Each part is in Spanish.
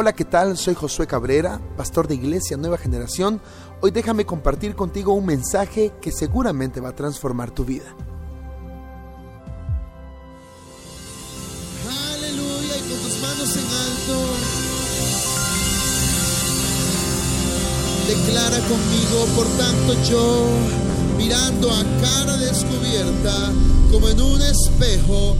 Hola, ¿qué tal? Soy Josué Cabrera, pastor de Iglesia Nueva Generación. Hoy déjame compartir contigo un mensaje que seguramente va a transformar tu vida. Aleluya, y con tus manos en alto. Declara conmigo, por tanto yo, mirando a cara descubierta, como en un espejo,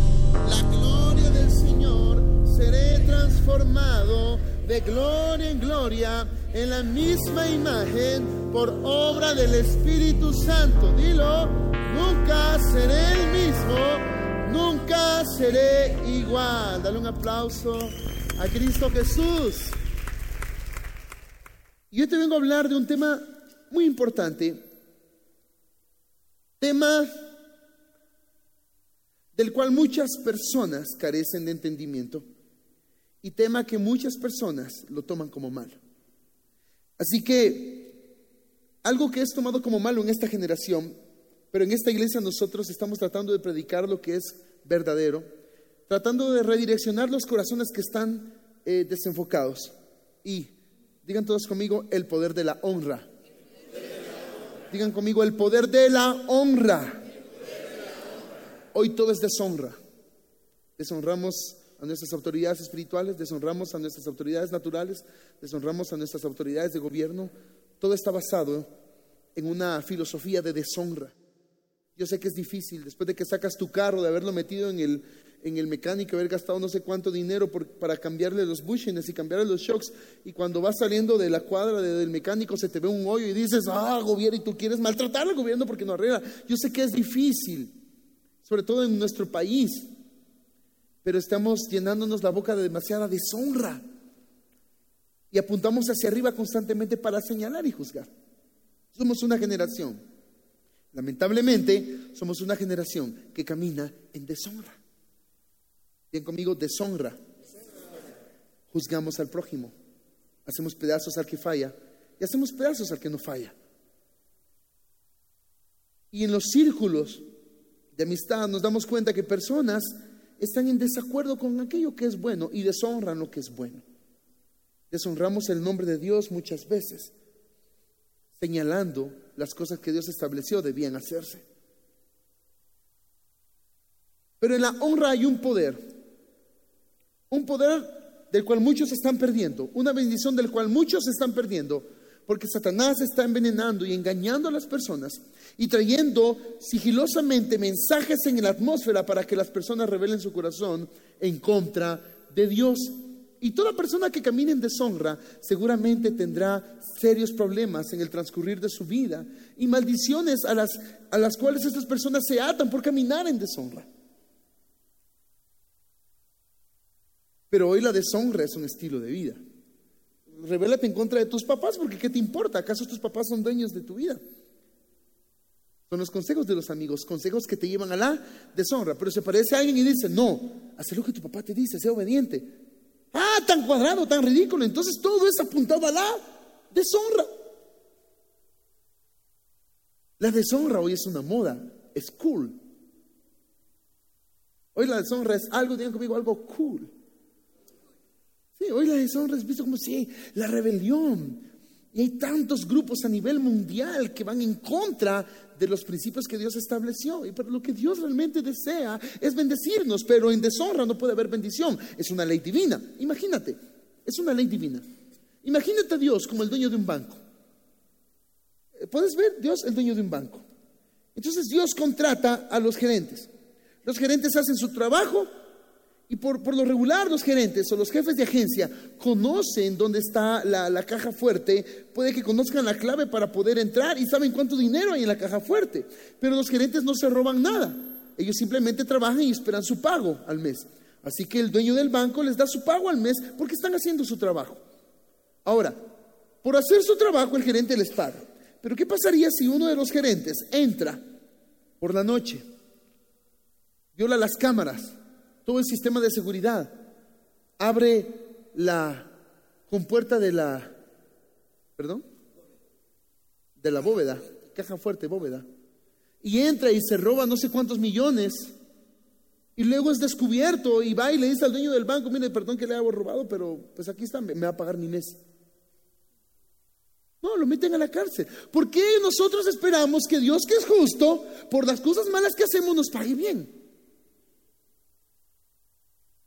la gloria del Señor, seré transformado de gloria en gloria en la misma imagen por obra del Espíritu Santo. Dilo, nunca seré el mismo, nunca seré igual. Dale un aplauso a Cristo Jesús. Yo te vengo a hablar de un tema muy importante, tema del cual muchas personas carecen de entendimiento y tema que muchas personas lo toman como malo. Así que algo que es tomado como malo en esta generación, pero en esta iglesia nosotros estamos tratando de predicar lo que es verdadero, tratando de redireccionar los corazones que están eh, desenfocados. Y digan todos conmigo el poder de la honra. Digan conmigo el poder de la honra. Hoy todo es deshonra. Deshonramos a nuestras autoridades espirituales, deshonramos a nuestras autoridades naturales, deshonramos a nuestras autoridades de gobierno. Todo está basado en una filosofía de deshonra. Yo sé que es difícil, después de que sacas tu carro, de haberlo metido en el, en el mecánico, haber gastado no sé cuánto dinero para cambiarle los bushings y cambiarle los shocks, y cuando vas saliendo de la cuadra del mecánico se te ve un hoyo y dices, ah, gobierno, y tú quieres maltratar al gobierno porque no arregla. Yo sé que es difícil, sobre todo en nuestro país, pero estamos llenándonos la boca de demasiada deshonra y apuntamos hacia arriba constantemente para señalar y juzgar. Somos una generación, lamentablemente, somos una generación que camina en deshonra. Bien conmigo, deshonra. Juzgamos al prójimo, hacemos pedazos al que falla y hacemos pedazos al que no falla. Y en los círculos de amistad nos damos cuenta que personas están en desacuerdo con aquello que es bueno y deshonran lo que es bueno. Deshonramos el nombre de Dios muchas veces, señalando las cosas que Dios estableció debían hacerse. Pero en la honra hay un poder, un poder del cual muchos están perdiendo, una bendición del cual muchos están perdiendo, porque Satanás está envenenando y engañando a las personas y trayendo sigilosamente mensajes en la atmósfera para que las personas revelen su corazón en contra de Dios. Y toda persona que camine en deshonra seguramente tendrá serios problemas en el transcurrir de su vida y maldiciones a las, a las cuales estas personas se atan por caminar en deshonra. Pero hoy la deshonra es un estilo de vida. Revélate en contra de tus papás porque ¿qué te importa? ¿Acaso tus papás son dueños de tu vida? Son los consejos de los amigos, consejos que te llevan a la deshonra. Pero se parece a alguien y dice, no, haz lo que tu papá te dice, sea obediente. Ah, tan cuadrado, tan ridículo. Entonces todo es apuntado a la deshonra. La deshonra hoy es una moda, es cool. Hoy la deshonra es algo, digan conmigo, algo cool. Sí, hoy la deshonra es visto como si la rebelión. Y hay tantos grupos a nivel mundial que van en contra de los principios que Dios estableció. Y pero lo que Dios realmente desea es bendecirnos, pero en deshonra no puede haber bendición. Es una ley divina. Imagínate, es una ley divina. Imagínate a Dios como el dueño de un banco. Eh, ¿Puedes ver? Dios el dueño de un banco. Entonces Dios contrata a los gerentes. Los gerentes hacen su trabajo y por, lo regular los gerentes o los jefes de agencia conocen dónde está la, la, caja fuerte, puede que conozcan la clave para poder entrar y saben cuánto dinero hay en la caja fuerte. Pero los gerentes no se roban nada, ellos simplemente trabajan y esperan su pago al mes. Así que el dueño del banco les da su pago al mes porque están haciendo su trabajo. Ahora, por hacer su trabajo el gerente les paga. Pero ¿qué pasaría si uno de los gerentes entra por la noche, viola las cámaras, todo el sistema de seguridad, abre la compuerta de la, perdón, de la bóveda, caja fuerte, bóveda, y entra y se roba no sé cuántos millones Y luego es descubierto y va y le dice al dueño del banco, mire, perdón que le hago robado, pero pues aquí está, me, va a pagar mi mes. No, lo meten a la cárcel. ¿Por qué nosotros esperamos que Dios, que es justo, por las cosas malas que hacemos, nos pague bien?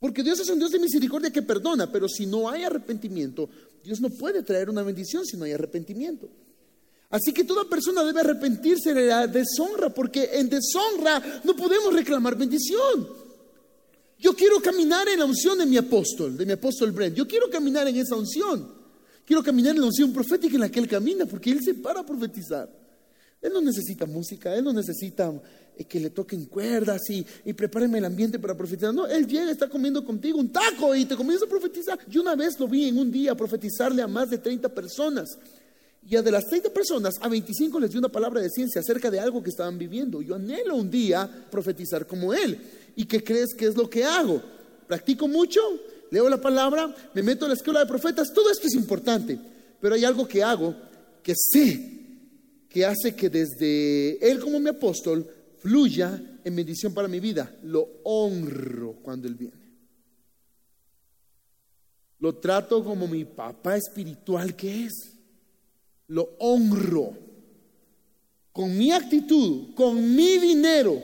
Porque Dios es un Dios de misericordia que perdona, pero si no hay arrepentimiento, Dios no puede traer una bendición si no hay arrepentimiento. Así que toda persona debe arrepentirse de la deshonra, porque en deshonra no podemos reclamar bendición. Yo quiero caminar en la unción de mi apóstol, de mi apóstol Brent. Yo quiero caminar en esa unción. Quiero caminar en la unción profética en la que él camina, porque él se para a profetizar. Él no necesita música, él no necesita que le toquen cuerdas y, y prepárenme el ambiente para profetizar. No, él llega, está comiendo contigo un taco y te comienza a profetizar. Yo una vez lo vi en un día profetizarle a más de 30 personas. Y a de las 30 personas, a 25 les dio una palabra de ciencia acerca de algo que estaban viviendo. Yo anhelo un día profetizar como él. ¿Y qué crees que es lo que hago? Practico mucho, leo la palabra, me meto a la escuela de profetas. Todo esto es importante. Pero hay algo que hago que sé que hace que desde él como mi apóstol fluya en bendición para mi vida. Lo honro cuando él viene. Lo trato como mi papá espiritual que es lo honro con mi actitud, con mi dinero.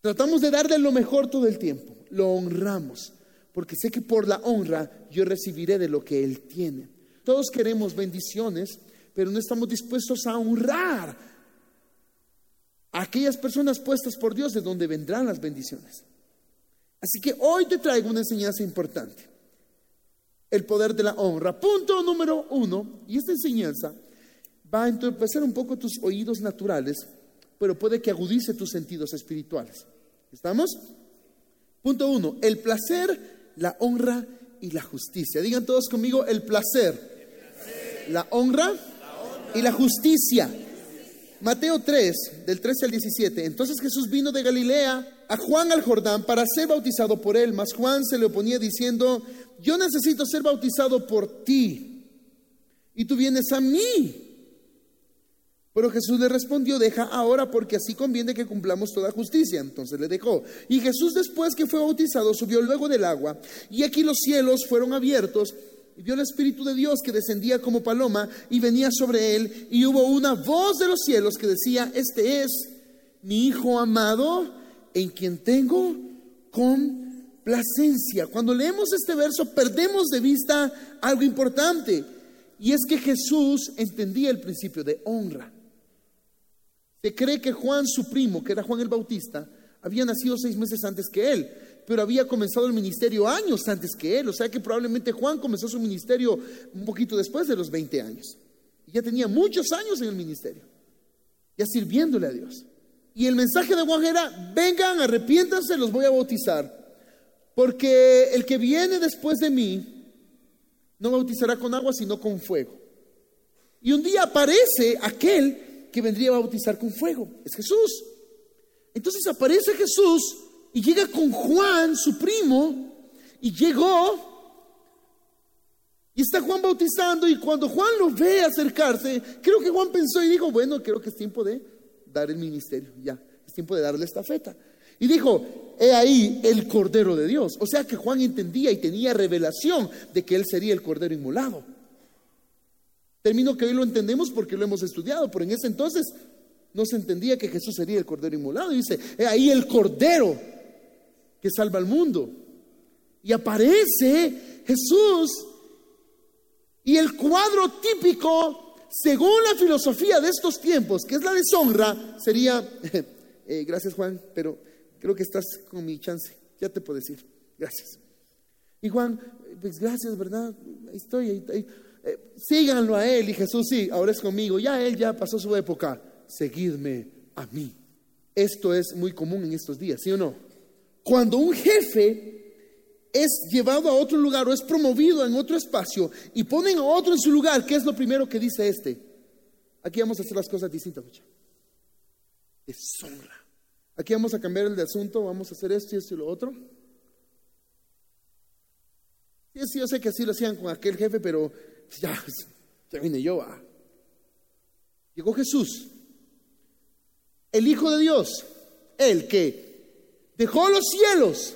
Tratamos de darle lo mejor todo el tiempo, lo honramos, porque sé que por la honra yo recibiré de lo que Él tiene. Todos queremos bendiciones, pero no estamos dispuestos a honrar aquellas personas puestas por Dios de donde vendrán las bendiciones. Así que hoy te traigo una enseñanza importante el poder de la honra. Punto número uno, y esta enseñanza va a entorpecer un poco tus oídos naturales, pero puede que agudice tus sentidos espirituales. ¿Estamos? Punto uno, el placer, la honra y la justicia. Digan todos conmigo el placer, la, honra y la justicia. Mateo 3, del 13 al 17. Entonces Jesús vino de Galilea a Juan al Jordán para ser bautizado por él, mas Juan se le oponía diciendo, yo necesito ser bautizado por ti y tú vienes a mí. Pero Jesús le respondió, deja ahora porque así conviene que cumplamos toda justicia. Entonces le dejó. Y Jesús después que fue bautizado subió luego del agua y aquí los cielos fueron abiertos y vio el Espíritu de Dios que descendía como paloma y venía sobre él y hubo una voz de los cielos que decía, este es mi Hijo amado en quien tengo con placencia. Cuando leemos este verso perdemos de vista algo importante y es que Jesús entendía el principio de honra. Se cree que Juan, su primo, que era Juan el Bautista, había nacido seis meses antes que él, pero había comenzado el ministerio años antes que él. O sea que probablemente Juan comenzó su ministerio un poquito después de los 20 años. Y ya tenía muchos años en el ministerio, ya sirviéndole a Dios. Y el mensaje de Juan era, vengan, arrepiéntanse, los voy a bautizar. Porque el que viene después de mí no bautizará con agua, sino con fuego. Y un día aparece aquel que vendría a bautizar con fuego. Es Jesús. Entonces aparece Jesús y llega con Juan, su primo, y llegó. Y está Juan bautizando y cuando Juan lo ve acercarse, creo que Juan pensó y dijo, bueno, creo que es tiempo de dar el ministerio, ya, es tiempo de darle esta feta. Y dijo, he ahí el Cordero de Dios. O sea que Juan entendía y tenía revelación de que él sería el Cordero inmolado. Término que hoy lo entendemos porque lo hemos estudiado, pero en ese entonces no se entendía que Jesús sería el Cordero inmolado. Y dice, he ahí el Cordero que salva al mundo. Y aparece Jesús y el cuadro típico, según la filosofía de estos tiempos, que es la deshonra, sería, eh, gracias Juan, pero creo que estás con mi chance, ya te puedo decir, gracias. Y Juan, pues gracias, ¿verdad? Estoy, ahí, eh, síganlo a él y Jesús, sí, ahora es conmigo, ya él ya pasó su época, seguidme a mí. Esto es muy común en estos días, ¿sí o no? Cuando un jefe es llevado a otro lugar o es promovido en otro espacio y ponen a otro en su lugar, ¿qué es lo primero que dice este? Aquí vamos a hacer las cosas distintas, mucha. Deshonra. Aquí vamos a cambiar el de asunto, vamos a hacer esto y esto y lo otro. Sí, yo sé que así lo hacían con aquel jefe, pero ya, ya vine yo. a Llegó Jesús, el Hijo de Dios, el que dejó los cielos,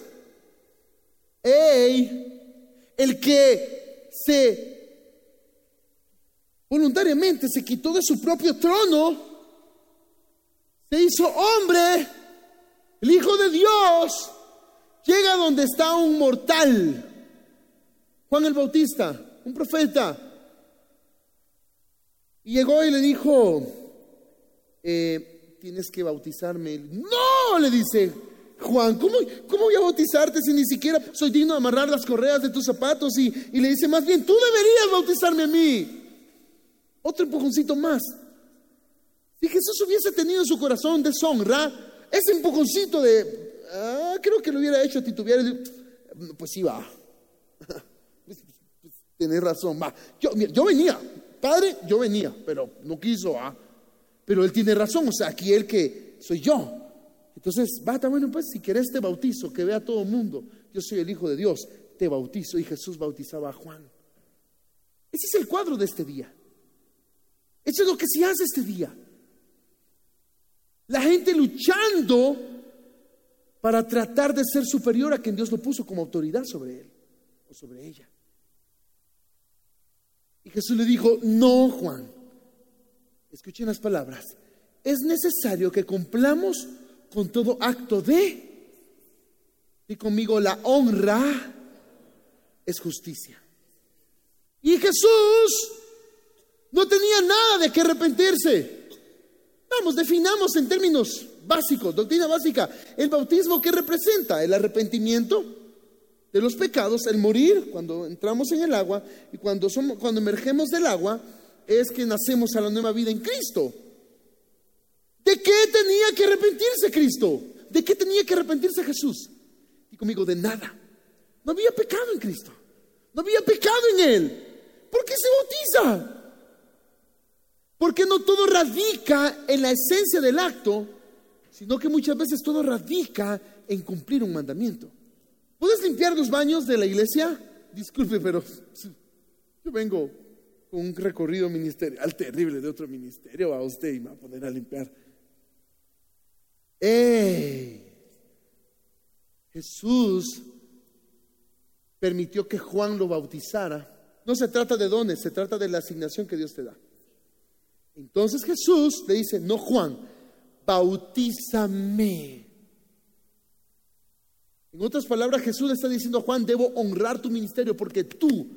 ey, el que se voluntariamente se quitó de su propio trono, se hizo hombre, el Hijo de Dios, llega donde está un mortal, Juan el Bautista, un profeta, y llegó y le dijo, eh, tienes que bautizarme. No, le dice Juan, ¿cómo, ¿cómo, voy a bautizarte si ni siquiera soy digno de amarrar las correas de tus zapatos? Y, le dice, más bien, tú deberías bautizarme a mí. Otro empujoncito más. Si Jesús hubiese tenido en su corazón deshonra, ese empujoncito de, ah, creo que lo hubiera hecho titubear. Pues sí, va. Pues, pues, Tienes razón, va. Yo, venía, padre, yo venía, pero no quiso. Pero él tiene razón, o sea, aquí el que soy yo. Entonces, va, bueno, pues si querés te bautizo, que vea todo el mundo. Yo soy el Hijo de Dios, te bautizo. Y Jesús bautizaba a Juan. Ese es el cuadro de este día. Eso es lo que se hace este día. La gente luchando para tratar de ser superior a quien Dios lo puso como autoridad sobre él o sobre ella. Y Jesús le dijo, no, Juan, escuchen las palabras, es necesario que cumplamos con todo acto de, y conmigo la honra es justicia. Y Jesús no tenía nada de qué arrepentirse. Vamos, definamos en términos básicos, doctrina básica, el bautismo que representa el arrepentimiento de los pecados, el morir cuando entramos en el agua y cuando, somos, cuando emergemos del agua, es que nacemos a la nueva vida en Cristo. ¿De qué tenía que arrepentirse Cristo? ¿De qué tenía que arrepentirse Jesús? Y conmigo, de nada. No había pecado en Cristo. No había pecado en Él. ¿Por qué se bautiza? Porque no todo radica en la esencia del acto, sino que muchas veces todo radica en cumplir un mandamiento. ¿Puedes limpiar los baños de la iglesia? Disculpe, pero yo vengo con un recorrido ministerial terrible de otro ministerio a usted y me va a poner a limpiar. ¡Ey! Jesús permitió que Juan lo bautizara. No se trata de dones, se trata de la asignación que Dios te da. Entonces Jesús le dice, no Juan, bautízame. En otras palabras, Jesús le está diciendo a Juan, debo honrar tu ministerio porque tú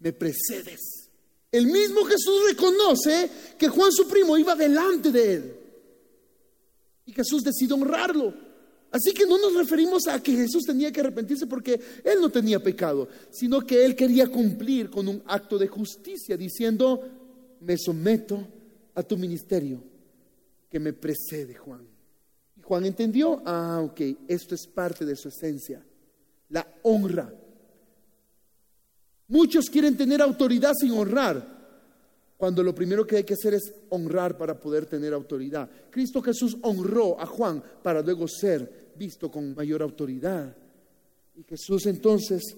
me precedes. El mismo Jesús reconoce que Juan su primo iba delante de él. Y Jesús decide honrarlo. Así que no nos referimos a que Jesús tenía que arrepentirse porque él no tenía pecado, sino que él quería cumplir con un acto de justicia diciendo, me someto a tu ministerio que me precede, Juan. Y Juan entendió, ah, ok, esto es parte de su esencia, la honra. Muchos quieren tener autoridad sin honrar, cuando lo primero que hay que hacer es honrar para poder tener autoridad. Cristo Jesús honró a Juan para luego ser visto con mayor autoridad. Y Jesús entonces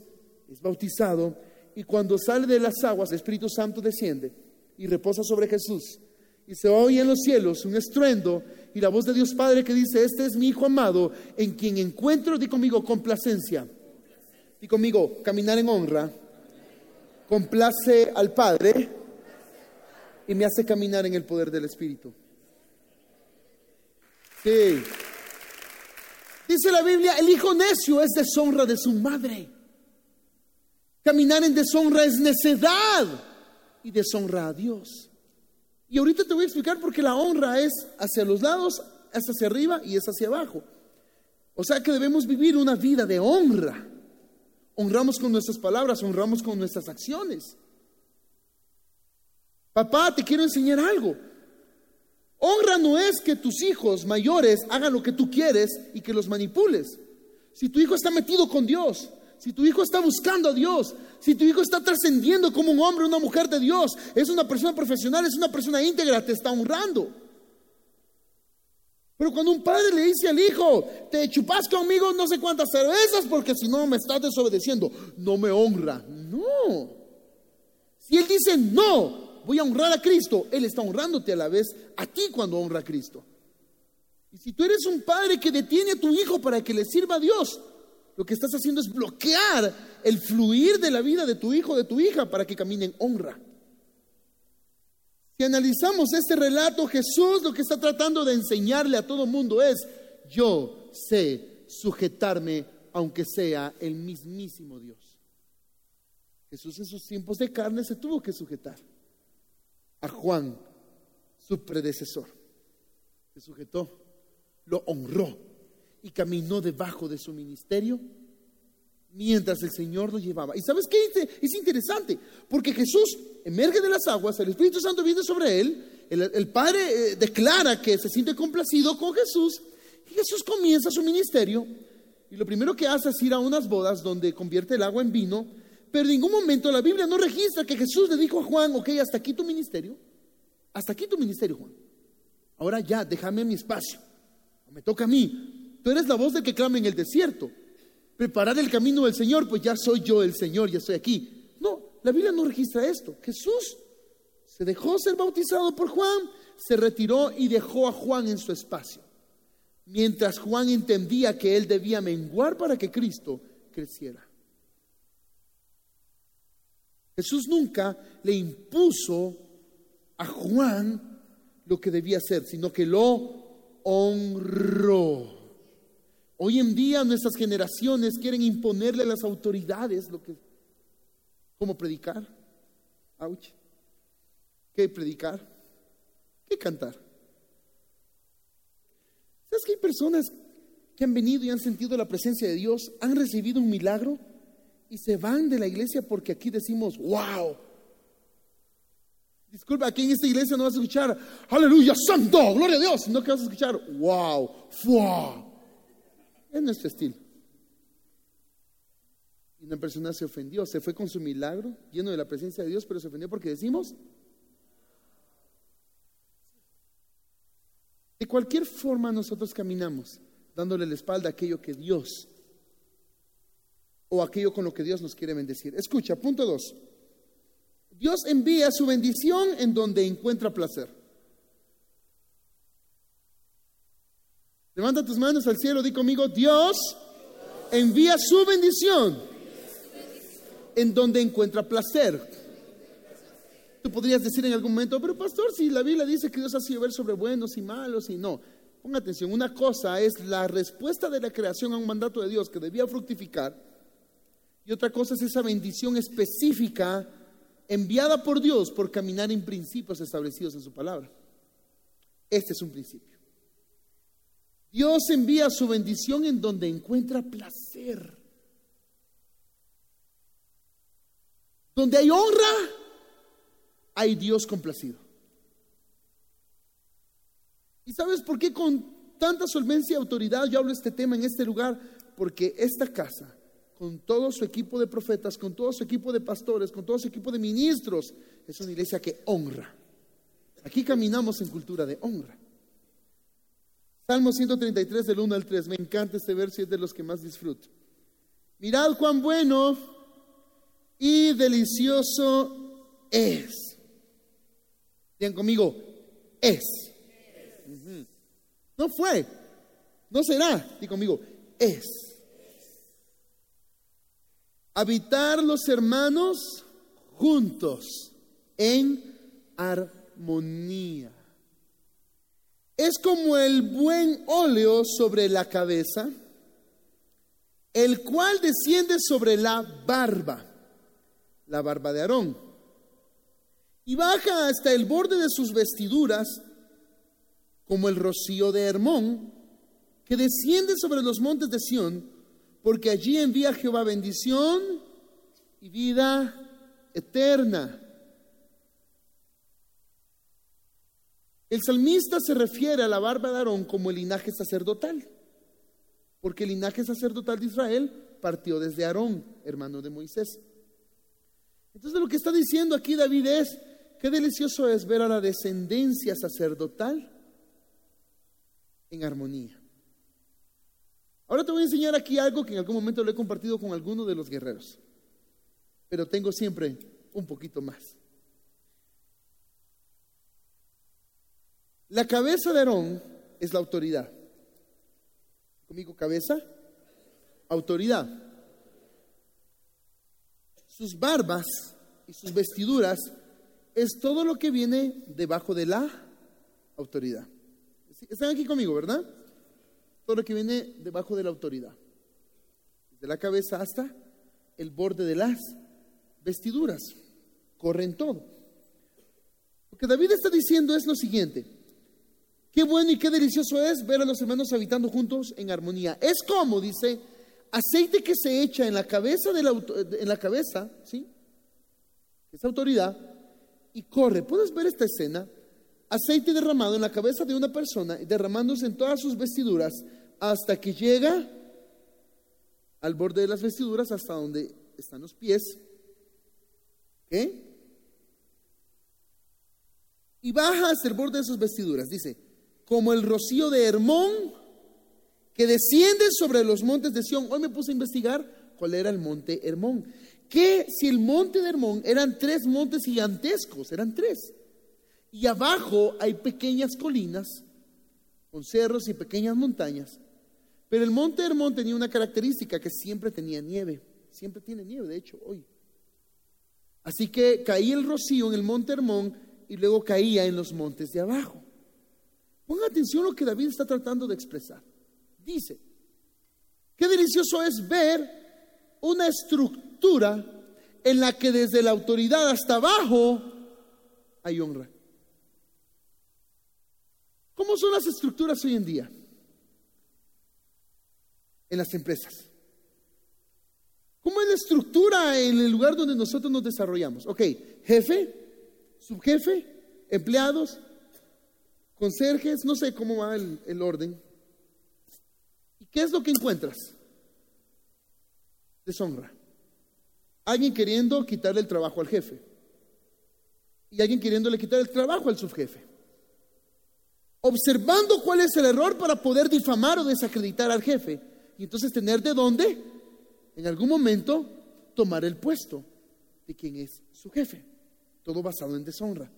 es bautizado y cuando sale de las aguas, el Espíritu Santo desciende y reposa sobre Jesús y se oye en los cielos un estruendo y la voz de Dios Padre que dice, este es mi Hijo amado, en quien encuentro, di conmigo, complacencia. Di conmigo, caminar en honra, complace al Padre y me hace caminar en el poder del Espíritu. Sí. Dice la Biblia, el hijo necio es deshonra de su madre. Caminar en deshonra es necedad y deshonra a Dios. Y ahorita te voy a explicar por qué la honra es hacia los lados, es hacia arriba y es hacia abajo. O sea que debemos vivir una vida de honra. Honramos con nuestras palabras, honramos con nuestras acciones. Papá, te quiero enseñar algo. Honra no es que tus hijos mayores hagan lo que tú quieres y que los manipules. Si tu hijo está metido con Dios, si tu hijo está buscando a Dios, si tu hijo está trascendiendo como un hombre, una mujer de Dios, es una persona profesional, es una persona íntegra, te está honrando. Pero cuando un padre le dice al hijo, te chupas conmigo no sé cuántas cervezas porque si no me estás desobedeciendo, no me honra. No. Si él dice, no, voy a honrar a Cristo, él está honrándote a la vez a ti cuando honra a Cristo. Y si tú eres un padre que detiene a tu hijo para que le sirva a Dios, lo que estás haciendo es bloquear el fluir de la vida de tu hijo, de tu hija, para que camine en honra. Si analizamos este relato, Jesús lo que está tratando de enseñarle a todo mundo es, yo sé sujetarme aunque sea el mismísimo Dios. Jesús en sus tiempos de carne se tuvo que sujetar a Juan, su predecesor. Se sujetó, lo honró y caminó debajo de su ministerio mientras el Señor lo llevaba. ¿Y sabes qué? Es interesante, porque Jesús emerge de las aguas, el Espíritu Santo viene sobre él, el, Padre eh, declara que se siente complacido con Jesús, y Jesús comienza su ministerio, y lo primero que hace es ir a unas bodas donde convierte el agua en vino, pero en ningún momento la Biblia no registra que Jesús le dijo a Juan, ok, hasta aquí tu ministerio, hasta aquí tu ministerio, Juan. Ahora ya, déjame mi espacio, me toca a mí. Tú eres la voz del que clama en el desierto preparar el camino del Señor, pues ya soy yo el Señor, ya estoy aquí. No, la Biblia no registra esto. Jesús se dejó ser bautizado por Juan, se retiró y dejó a Juan en su espacio. Mientras Juan entendía que él debía menguar para que Cristo creciera. Jesús nunca le impuso a Juan lo que debía hacer, sino que lo honró. Hoy en día nuestras generaciones quieren imponerle a las autoridades lo que, cómo predicar. Ouch. ¿Qué predicar? ¿Qué cantar? ¿Sabes que hay personas que han venido y han sentido la presencia de Dios, han recibido un milagro y se van de la iglesia porque aquí decimos, wow. Disculpa, aquí en esta iglesia no vas a escuchar, aleluya, santo, gloria a Dios, sino que vas a escuchar, wow, fuah. Es nuestro estilo. Y una persona se ofendió, se fue con su milagro, lleno de la presencia de Dios, pero se ofendió porque decimos, de cualquier forma nosotros caminamos, dándole la espalda a aquello que Dios, o aquello con lo que Dios nos quiere bendecir. Escucha, punto dos. Dios envía su bendición en donde encuentra placer. Levanta tus manos al cielo, di conmigo, Dios envía su bendición en donde encuentra placer. Tú podrías decir en algún momento, pero pastor, si la Biblia dice que Dios hace llover sobre buenos y malos y no. Ponga atención, una cosa es la respuesta de la creación a un mandato de Dios que debía fructificar y otra cosa es esa bendición específica enviada por Dios por caminar en principios establecidos en su palabra. Este es un principio. Dios envía su bendición en donde encuentra placer. Donde hay honra, hay Dios complacido. ¿Y sabes por qué con tanta solvencia y autoridad yo hablo este tema en este lugar? Porque esta casa, con todo su equipo de profetas, con todo su equipo de pastores, con todo su equipo de ministros, es una iglesia que honra. Aquí caminamos en cultura de honra. Salmo 133 del 1 al 3. Me encanta este verso y es de los que más disfruto. Mirad cuán bueno y delicioso es. Bien conmigo, es. No fue, no será. Di conmigo, es. Habitar los hermanos juntos en armonía. Es como el buen óleo sobre la cabeza, el cual desciende sobre la barba, la barba de Aarón, y baja hasta el borde de sus vestiduras, como el rocío de Hermón, que desciende sobre los montes de Sión, porque allí envía Jehová bendición y vida eterna. El salmista se refiere a la barba de Aarón como el linaje sacerdotal, porque el linaje sacerdotal de Israel partió desde Aarón, hermano de Moisés. Entonces lo que está diciendo aquí David es, qué delicioso es ver a la descendencia sacerdotal en armonía. Ahora te voy a enseñar aquí algo que en algún momento lo he compartido con alguno de los guerreros, pero tengo siempre un poquito más. La cabeza de Aarón es la autoridad. Conmigo, cabeza, autoridad. Sus barbas y sus vestiduras es todo lo que viene debajo de la autoridad. Están aquí conmigo, ¿verdad? Todo lo que viene debajo de la autoridad. Desde la cabeza hasta el borde de las vestiduras. Corren todo. Lo que David está diciendo es lo siguiente. Qué bueno y qué delicioso es ver a los hermanos habitando juntos en armonía. Es como, dice, aceite que se echa en la cabeza, de la, en la cabeza, ¿sí? Esa autoridad, y corre. ¿Puedes ver esta escena? Aceite derramado en la cabeza de una persona, derramándose en todas sus vestiduras, hasta que llega al borde de las vestiduras, hasta donde están los pies. ¿Qué? Y baja hasta el borde de sus vestiduras. Dice, como el rocío de Hermón que desciende sobre los montes de Sión. Hoy me puse a investigar cuál era el monte Hermón. Que si el monte de Hermón eran tres montes gigantescos, eran tres. Y abajo hay pequeñas colinas con cerros y pequeñas montañas. Pero el monte Hermón tenía una característica que siempre tenía nieve. Siempre tiene nieve, de hecho, hoy. Así que caía el rocío en el monte Hermón y luego caía en los montes de abajo. Ponga atención a lo que David está tratando de expresar. Dice, qué delicioso es ver una estructura en la que desde la autoridad hasta abajo hay honra. ¿Cómo son las estructuras hoy en día? En las empresas. ¿Cómo es la estructura en el lugar donde nosotros nos desarrollamos? Ok, jefe, subjefe, empleados, conserjes, no sé cómo va el, orden. ¿Y qué es lo que encuentras? Deshonra. Alguien queriendo quitarle el trabajo al jefe. Y alguien queriéndole quitar el trabajo al subjefe. Observando cuál es el error para poder difamar o desacreditar al jefe. Y entonces tener de dónde, en algún momento, tomar el puesto de quien es su jefe. Todo basado en deshonra.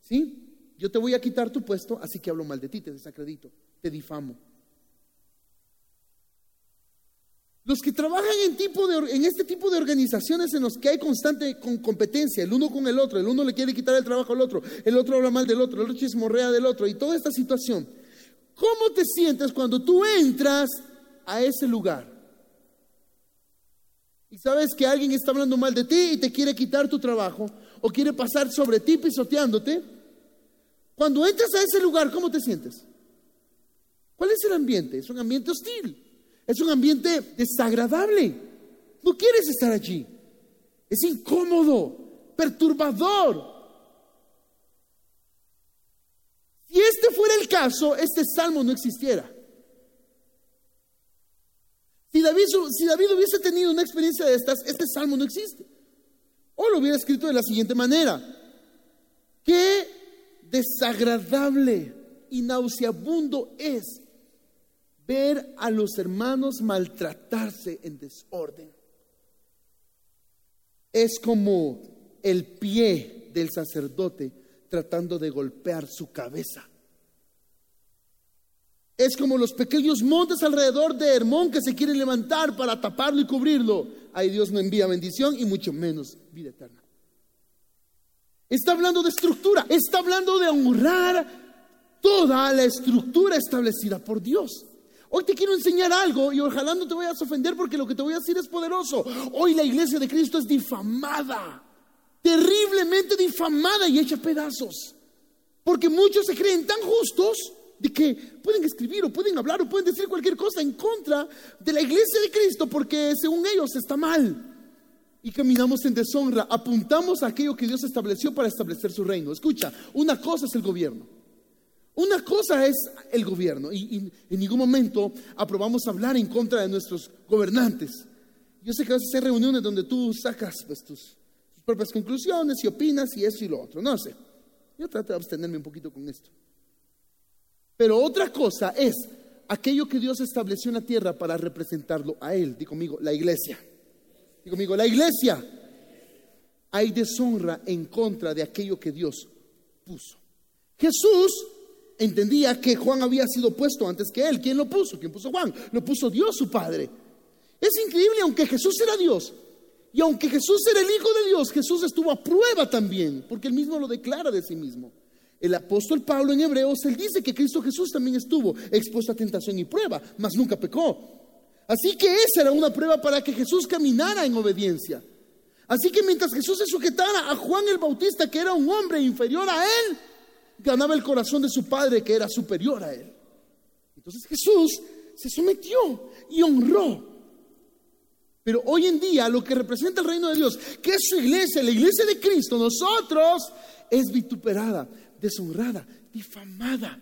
¿Sí? yo te voy a quitar tu puesto, así que hablo mal de ti, te desacredito, te difamo. Los que trabajan en, este tipo de organizaciones en los que hay constante competencia, el uno con el otro, el uno le quiere quitar el trabajo al otro, el otro habla mal del otro, el otro chismorrea del otro, y toda esta situación, ¿cómo te sientes cuando tú entras a ese lugar? Y sabes que alguien está hablando mal de ti y te quiere quitar tu trabajo, o quiere pasar sobre ti pisoteándote, cuando entras a ese lugar, ¿cómo te sientes? ¿Cuál es el ambiente? Es un ambiente hostil. Es un ambiente desagradable. No quieres estar allí. Es incómodo, perturbador. Si este fuera el caso, este salmo no existiera. Si David, si David hubiese tenido una experiencia de estas, este salmo no existe. O lo hubiera escrito de la siguiente manera. Que desagradable y nauseabundo es ver a los hermanos maltratarse en desorden. Es como el pie del sacerdote tratando de golpear su cabeza. Es como los pequeños montes alrededor de Hermón que se quieren levantar para taparlo y cubrirlo. Ahí Dios no envía bendición y mucho menos vida eterna. Está hablando de estructura, está hablando de honrar toda la estructura establecida por Dios. Hoy te quiero enseñar algo y ojalá no te vayas a ofender porque lo que te voy a decir es poderoso. Hoy la iglesia de Cristo es difamada, terriblemente difamada y hecha pedazos. Porque muchos se creen tan justos de que pueden escribir o pueden hablar o pueden decir cualquier cosa en contra de la iglesia de Cristo porque según ellos está mal y caminamos en deshonra, apuntamos a aquello que Dios estableció para establecer su reino. Escucha, una cosa es el gobierno. Una cosa es el gobierno y, en ningún momento aprobamos hablar en contra de nuestros gobernantes. Yo sé que a veces hay reuniones donde tú sacas pues, tus, tus propias conclusiones y opinas y eso y lo otro. No sé. Yo trato de abstenerme un poquito con esto. Pero otra cosa es aquello que Dios estableció en la tierra para representarlo a Él. Digo conmigo, la iglesia. Digo conmigo, la iglesia. Hay deshonra en contra de aquello que Dios puso. Jesús entendía que Juan había sido puesto antes que él. ¿Quién lo puso? ¿Quién puso Juan? Lo puso Dios, su Padre. Es increíble, aunque Jesús era Dios, y aunque Jesús era el Hijo de Dios, Jesús estuvo a prueba también, porque él mismo lo declara de sí mismo. El apóstol Pablo en Hebreos, él dice que Cristo Jesús también estuvo expuesto a tentación y prueba, mas nunca pecó. Así que esa era una prueba para que Jesús caminara en obediencia. Así que mientras Jesús se sujetara a Juan el Bautista, que era un hombre inferior a él, ganaba el corazón de su padre, que era superior a él. Entonces Jesús se sometió y honró pero hoy en día lo que representa el reino de Dios, que es su iglesia, la iglesia de Cristo, nosotros, es vituperada, deshonrada, difamada.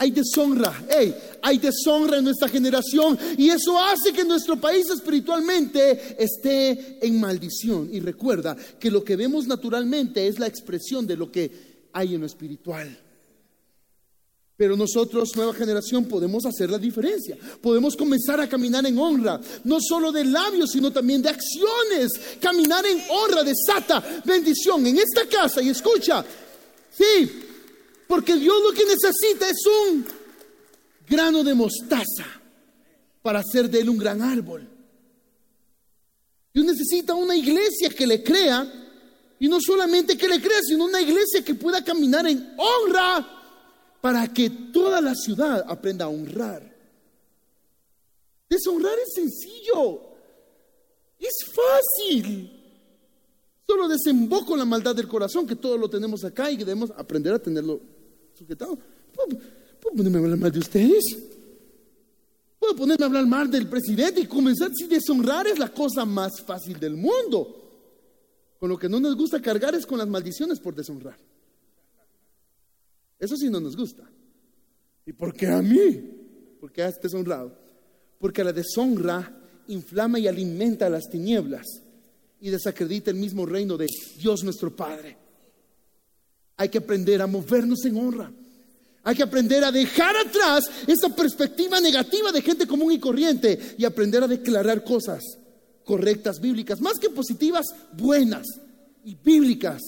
Hay deshonra, hey, hay deshonra en nuestra generación y eso hace que nuestro país espiritualmente esté en maldición. Y recuerda que lo que vemos naturalmente es la expresión de lo que hay en lo espiritual. Pero nosotros, nueva generación, podemos hacer la diferencia. Podemos comenzar a caminar en honra, no solo de labios, sino también de acciones. Caminar en honra desata bendición en esta casa. Y escucha, sí, porque Dios lo que necesita es un grano de mostaza para hacer de él un gran árbol. Dios necesita una iglesia que le crea, y no solamente que le crea, sino una iglesia que pueda caminar en honra para que toda la ciudad aprenda a honrar. Deshonrar es sencillo, es fácil. Solo desemboco la maldad del corazón, que todo lo tenemos acá y que debemos aprender a tenerlo sujetado. ¿Puedo, ponerme a hablar mal de ustedes? Puedo ponerme a hablar mal del presidente y comenzar si deshonrar es la cosa más fácil del mundo. Con lo que no nos gusta cargar es con las maldiciones por deshonrar. Eso sí no nos gusta. ¿Y por qué a mí? Porque has deshonrado. Porque la deshonra inflama y alimenta las tinieblas y desacredita el mismo reino de Dios nuestro Padre. Hay que aprender a movernos en honra. Hay que aprender a dejar atrás esa perspectiva negativa de gente común y corriente y aprender a declarar cosas correctas, bíblicas, más que positivas, buenas y bíblicas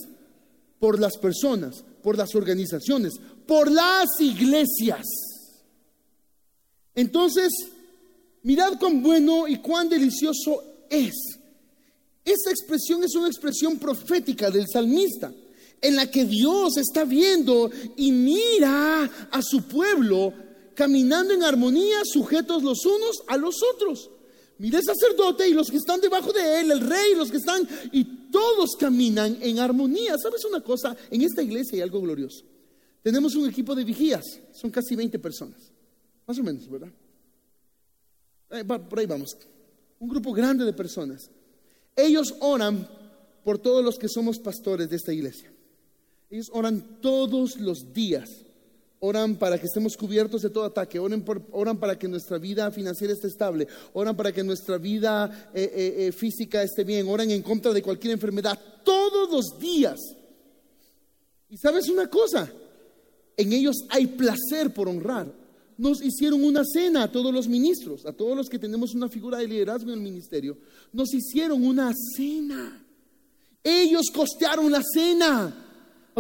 por las personas, por las organizaciones, por las iglesias. Entonces, mirad cuán bueno y cuán delicioso es. Esta expresión es una expresión profética del salmista, en la que Dios está viendo y mira a su pueblo caminando en armonía, sujetos los unos a los otros. Mire el sacerdote y los que están debajo de él, el rey, los que están, y todos caminan en armonía. ¿Sabes una cosa? En esta iglesia hay algo glorioso. Tenemos un equipo de vigías, son casi 20 personas, más o menos, ¿verdad? Eh, por ahí vamos. Un grupo grande de personas. Ellos oran por todos los que somos pastores de esta iglesia. Ellos oran todos los días Oran para que estemos cubiertos de todo ataque, oran, oran para que nuestra vida financiera esté estable, oran para que nuestra vida eh, eh, eh, física esté bien, oran en contra de cualquier enfermedad, todos los días. Y sabes una cosa, en ellos hay placer por honrar. Nos hicieron una cena a todos los ministros, a todos los que tenemos una figura de liderazgo en el ministerio, nos hicieron una cena. Ellos costearon la cena.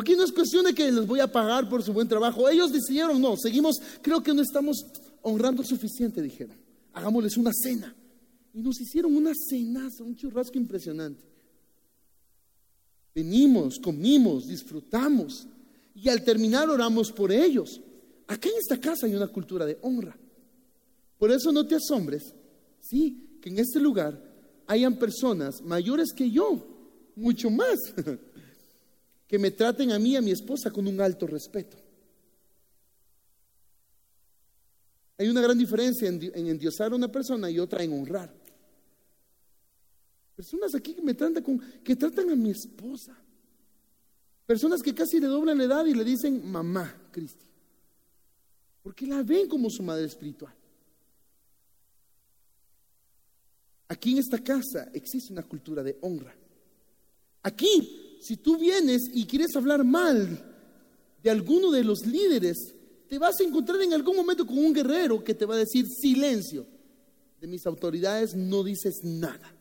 Aquí no es cuestión de que les voy a pagar por su buen trabajo. Ellos decidieron, no, seguimos, creo que no estamos honrando suficiente, dijeron. Hagámosles una cena. Y nos hicieron una cenaza, un churrasco impresionante. Venimos, comimos, disfrutamos. Y al terminar oramos por ellos. Acá en esta casa hay una cultura de honra. Por eso no te asombres, sí, que en este lugar hayan personas mayores que yo, mucho más. que me traten a mí y a mi esposa con un alto respeto. Hay una gran diferencia en, endiosar a una persona y otra en honrar. Personas aquí que me tratan con, que tratan a mi esposa. Personas que casi le doblan la edad y le dicen mamá, Cristi. Porque la ven como su madre espiritual. Aquí en esta casa existe una cultura de honra. Aquí si tú vienes y quieres hablar mal de alguno de los líderes, te vas a encontrar en algún momento con un guerrero que te va a decir silencio. De mis autoridades no dices nada.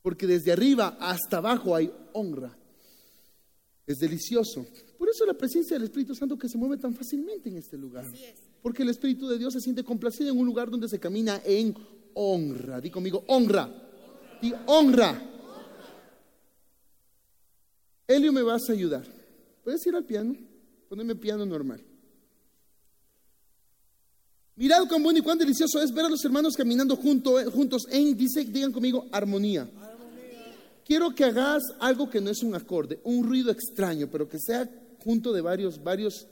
Porque desde arriba hasta abajo hay honra. Es delicioso. Por eso la presencia del Espíritu Santo que se mueve tan fácilmente en este lugar. Porque el Espíritu de Dios se siente complacido en un lugar donde se camina en honra. Di conmigo, honra. Di honra. Elio me vas a ayudar. ¿Puedes ir al piano? Poneme piano normal. Mirad cuán bueno y cuán delicioso es ver a los hermanos caminando juntos en, dice, digan conmigo, armonía. Quiero que hagas algo que no es un acorde, un ruido extraño, pero que sea junto de varios, varios,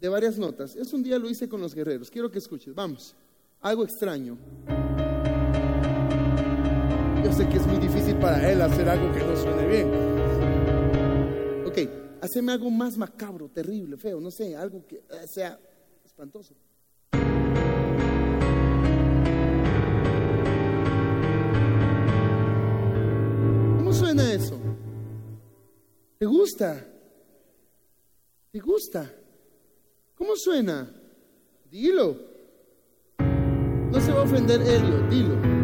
de varias notas. Es un día lo hice con los guerreros. Quiero que escuches. Vamos. Algo extraño. Yo sé que es muy difícil para él hacer algo que no suene bien. Ok, haceme algo más macabro, terrible, feo, no sé, algo que eh, sea espantoso. suena eso? ¿Te gusta? ¿Te gusta? ¿Cómo suena? Dilo. No se va a ofender Helio, dilo.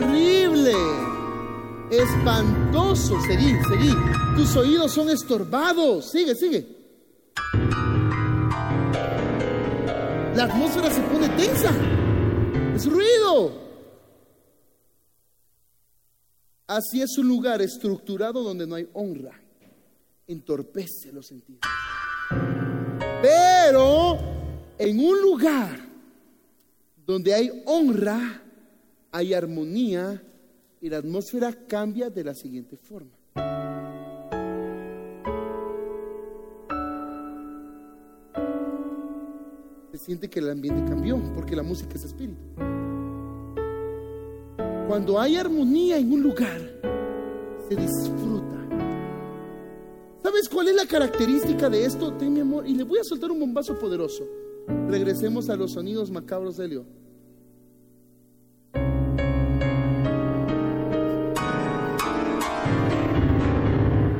Horrible. Espantoso. Seguí, seguí. Tus oídos son estorbados. Sigue, sigue. La atmósfera se pone tensa. Es ruido. Así es un lugar estructurado donde no hay honra. Entorpece los sentidos. Pero en un lugar donde hay honra, hay armonía y la atmósfera cambia de la siguiente forma. Se siente que el ambiente cambió porque la música es espíritu. Cuando hay armonía en un lugar, se disfruta. ¿Sabes cuál es la característica de esto? Ten mi amor, y le voy a soltar un bombazo poderoso. Regresemos a los sonidos macabros de Leo.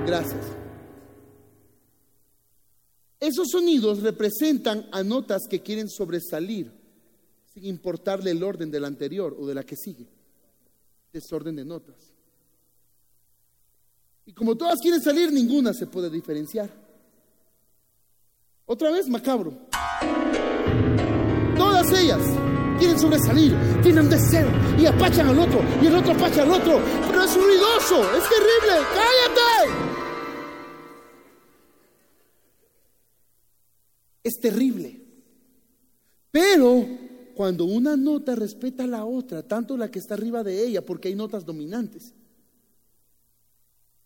Gracias. Esos sonidos representan a notas que quieren sobresalir sin importarle el orden del anterior o de la que sigue desorden de notas. Y como todas quieren salir, ninguna se puede diferenciar. Otra vez, macabro. Todas ellas quieren sobresalir, tienen deseo y apachan al otro y el otro apacha al otro. Pero es ruidoso, es terrible. ¡Cállate! Es terrible. Pero cuando una nota respeta a la otra, tanto la que está arriba de ella, porque hay notas dominantes.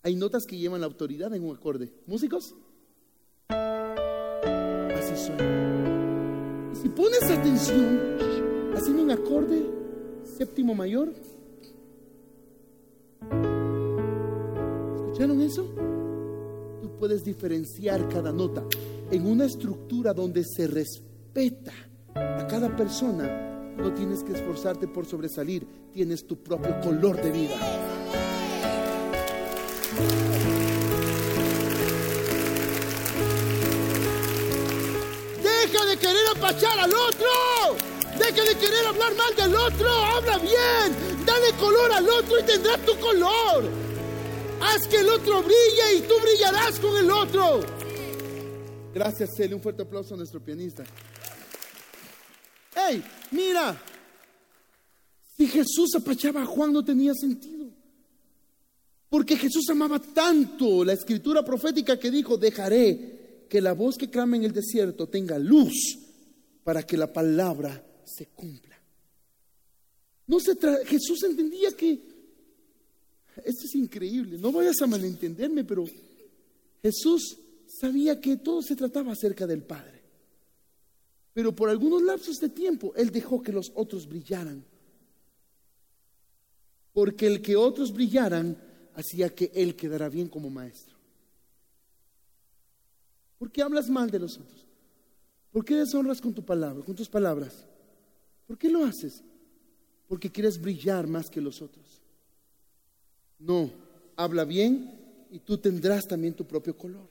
Hay notas que llevan la autoridad en un acorde. ¿Músicos? Así suena. Y si pones atención, haciendo un acorde séptimo mayor, ¿escucharon eso? Puedes diferenciar cada nota en una estructura donde se respeta a cada persona, no tienes que esforzarte por sobresalir, tienes tu propio color de vida. Deja de querer apachar al otro. Deja de querer hablar mal del otro. Habla bien. Dale color al otro y tendrás tu color. Haz que el otro brille y tú brillarás con el otro. Gracias, Celi. Un fuerte aplauso a nuestro pianista. ¡Ey! Mira, si Jesús apachaba a Juan no tenía sentido. Porque Jesús amaba tanto la escritura profética que dijo, dejaré que la voz que clama en el desierto tenga luz para que la palabra se cumpla. No se Jesús entendía que, esto es increíble, no vayas a malentenderme, pero Jesús sabía que todo se trataba acerca del Padre. Pero por algunos lapsos de tiempo Él dejó que los otros brillaran. Porque el que otros brillaran hacía que Él quedara bien como maestro. ¿Por qué hablas mal de los otros? ¿Por qué deshonras con tu palabra, con tus palabras? ¿Por qué lo haces? Porque quieres brillar más que los otros. No, habla bien y tú tendrás también tu propio color,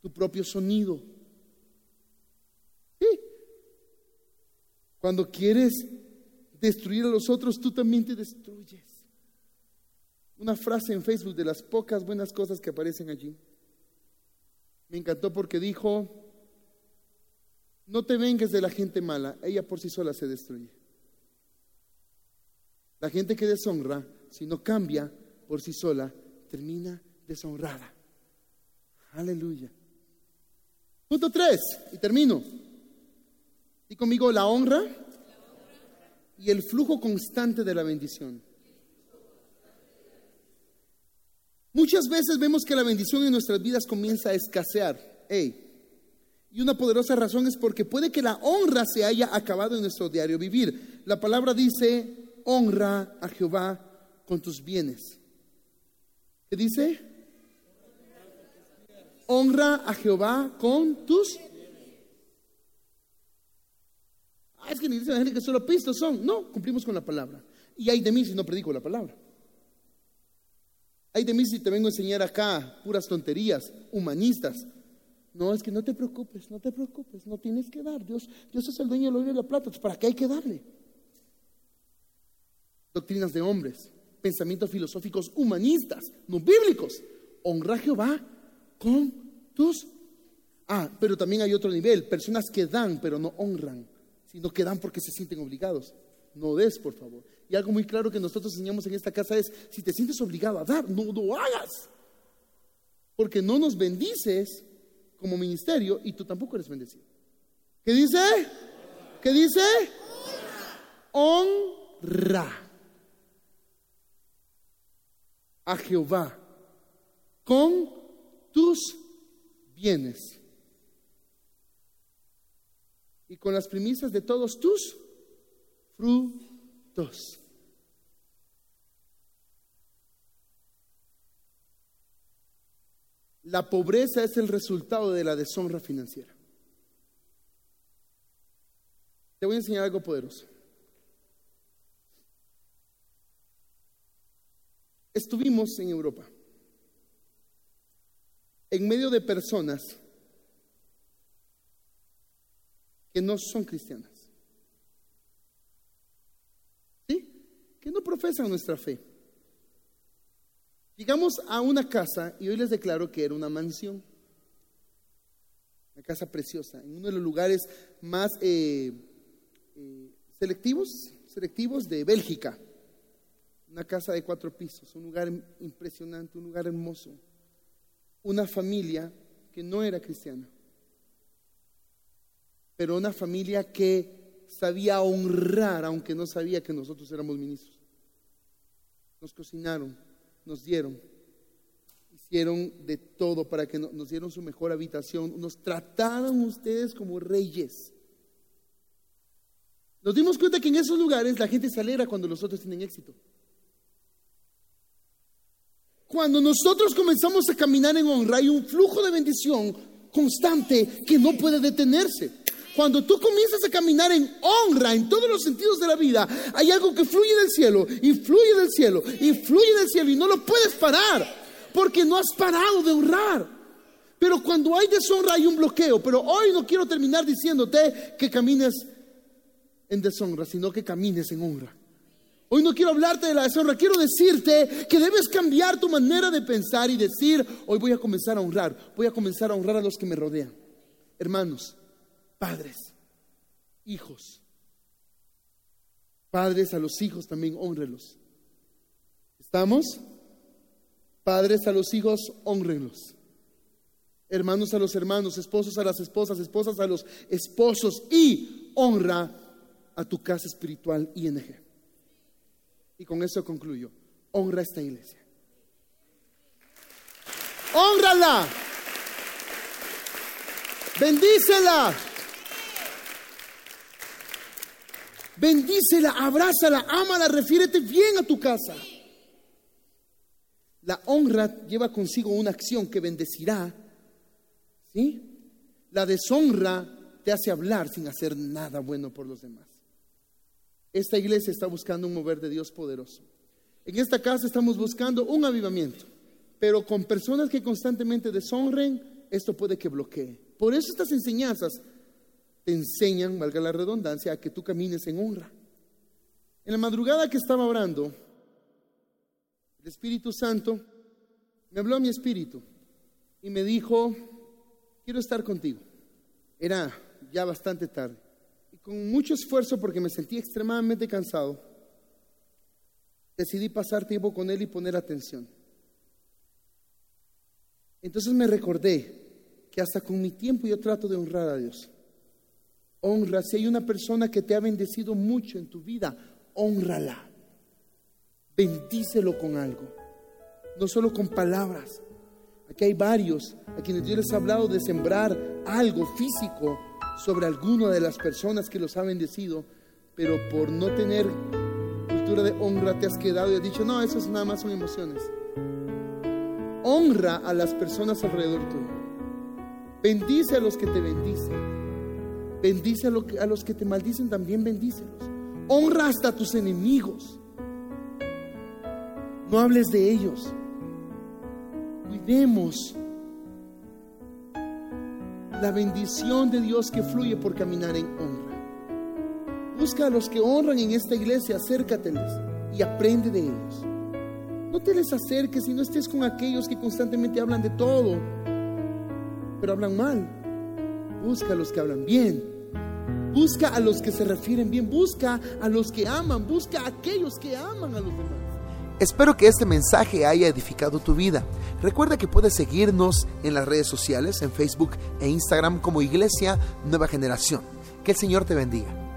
tu propio sonido, Cuando quieres destruir a los otros, tú también te destruyes. Una frase en Facebook de las pocas buenas cosas que aparecen allí. Me encantó porque dijo, no te vengues de la gente mala, ella por sí sola se destruye. La gente que deshonra, si no cambia por sí sola, termina deshonrada. Aleluya. Punto tres, y termino. Y conmigo la honra y el flujo constante de la bendición. Muchas veces vemos que la bendición en nuestras vidas comienza a escasear. Y una poderosa razón es porque puede que la honra se haya acabado en nuestro diario vivir. La palabra dice, honra a Jehová con tus bienes. ¿Qué dice? Honra a Jehová con tus Ah, es que ni dice la gente que solo pistos son. No, cumplimos con la palabra. Y hay de mí si no predico la palabra. Hay de mí si te vengo a enseñar acá puras tonterías, humanistas. No, es que no te preocupes, no te preocupes, no tienes que dar. Dios, Dios es el dueño del oro y de la plata, ¿para qué hay que darle? Doctrinas de hombres, pensamientos filosóficos humanistas, no bíblicos. Honra a Jehová con tus... Ah, pero también hay otro nivel, personas que dan pero no honran sino que dan porque se sienten obligados. No des, por favor. Y algo muy claro que nosotros enseñamos en esta casa es, si te sientes obligado a dar, no lo hagas. Porque no nos bendices como ministerio y tú tampoco eres bendecido. ¿Qué dice? ¿Qué dice? Honra a Jehová con tus bienes y con las primicias de todos tus frutos. La pobreza es el resultado de la deshonra financiera. Te voy a enseñar algo poderoso. Estuvimos en Europa, en medio de personas que no son cristianas. ¿Sí? Que no profesan nuestra fe. Llegamos a una casa y hoy les declaro que era una mansión. Una casa preciosa, en uno de los lugares más eh, eh, selectivos, selectivos de Bélgica. Una casa de cuatro pisos, un lugar impresionante, un lugar hermoso. Una familia que no era cristiana pero una familia que sabía honrar, aunque no sabía que nosotros éramos ministros. Nos cocinaron, nos dieron, hicieron de todo para que nos dieron su mejor habitación, nos trataron ustedes como reyes. Nos dimos cuenta que en esos lugares la gente se alegra cuando los otros tienen éxito. Cuando nosotros comenzamos a caminar en honra hay un flujo de bendición constante que no puede detenerse. Cuando tú comienzas a caminar en honra en todos los sentidos de la vida, hay algo que fluye del cielo y fluye del cielo y fluye del cielo y no lo puedes parar porque no has parado de honrar. Pero cuando hay deshonra hay un bloqueo. Pero hoy no quiero terminar diciéndote que camines en deshonra, sino que camines en honra. Hoy no quiero hablarte de la deshonra, quiero decirte que debes cambiar tu manera de pensar y decir, hoy voy a comenzar a honrar, voy a comenzar a honrar a los que me rodean. Hermanos, Padres, hijos. Padres a los hijos también honrenlos. ¿Estamos? Padres a los hijos, honrenlos. Hermanos a los hermanos, esposos a las esposas, esposas a los esposos y honra a tu casa espiritual ING. Y con eso concluyo. Honra esta iglesia. Honrala. Bendícela. Bendícela, abrázala, ámala, refiérete bien a tu casa. La honra lleva consigo una acción que bendecirá. ¿Sí? La deshonra te hace hablar sin hacer nada bueno por los demás. Esta iglesia está buscando un mover de Dios poderoso. En esta casa estamos buscando un avivamiento, pero con personas que constantemente deshonren, esto puede que bloquee. Por eso estas enseñanzas te enseñan, valga la redundancia, a que tú camines en honra. En la madrugada que estaba orando, el Espíritu Santo me habló a mi espíritu y me dijo, quiero estar contigo. Era ya bastante tarde. Con mucho esfuerzo, porque me sentí extremadamente cansado, decidí pasar tiempo con él y poner atención. Entonces me recordé que hasta con mi tiempo yo trato de honrar a Dios. Honra, si hay una persona que te ha bendecido mucho en tu vida, honrala. Bendícelo con algo, no solo con palabras. Aquí hay varios a quienes Dios les ha hablado de sembrar algo físico sobre alguna de las personas que los ha bendecido, pero por no tener cultura de honra te has quedado y has dicho, no, eso es nada más son emociones. Honra a las personas alrededor tuyo. Bendice a los que te bendicen. Bendice a, los que te maldicen, también bendícelos. Honra hasta a tus enemigos. No hables de ellos. Cuidemos la bendición de Dios que fluye por caminar en honra. Busca a los que honran en esta iglesia, acércateles y aprende de ellos. No te les acerques y no estés con aquellos que constantemente hablan de todo, pero hablan mal. Busca a los que hablan bien. Busca a los que se refieren bien. Busca a los que aman. Busca a aquellos que aman a los demás. Espero que este mensaje haya edificado tu vida. Recuerda que puedes seguirnos en las redes sociales, en Facebook e Instagram como Iglesia Nueva Generación. Que el Señor te bendiga.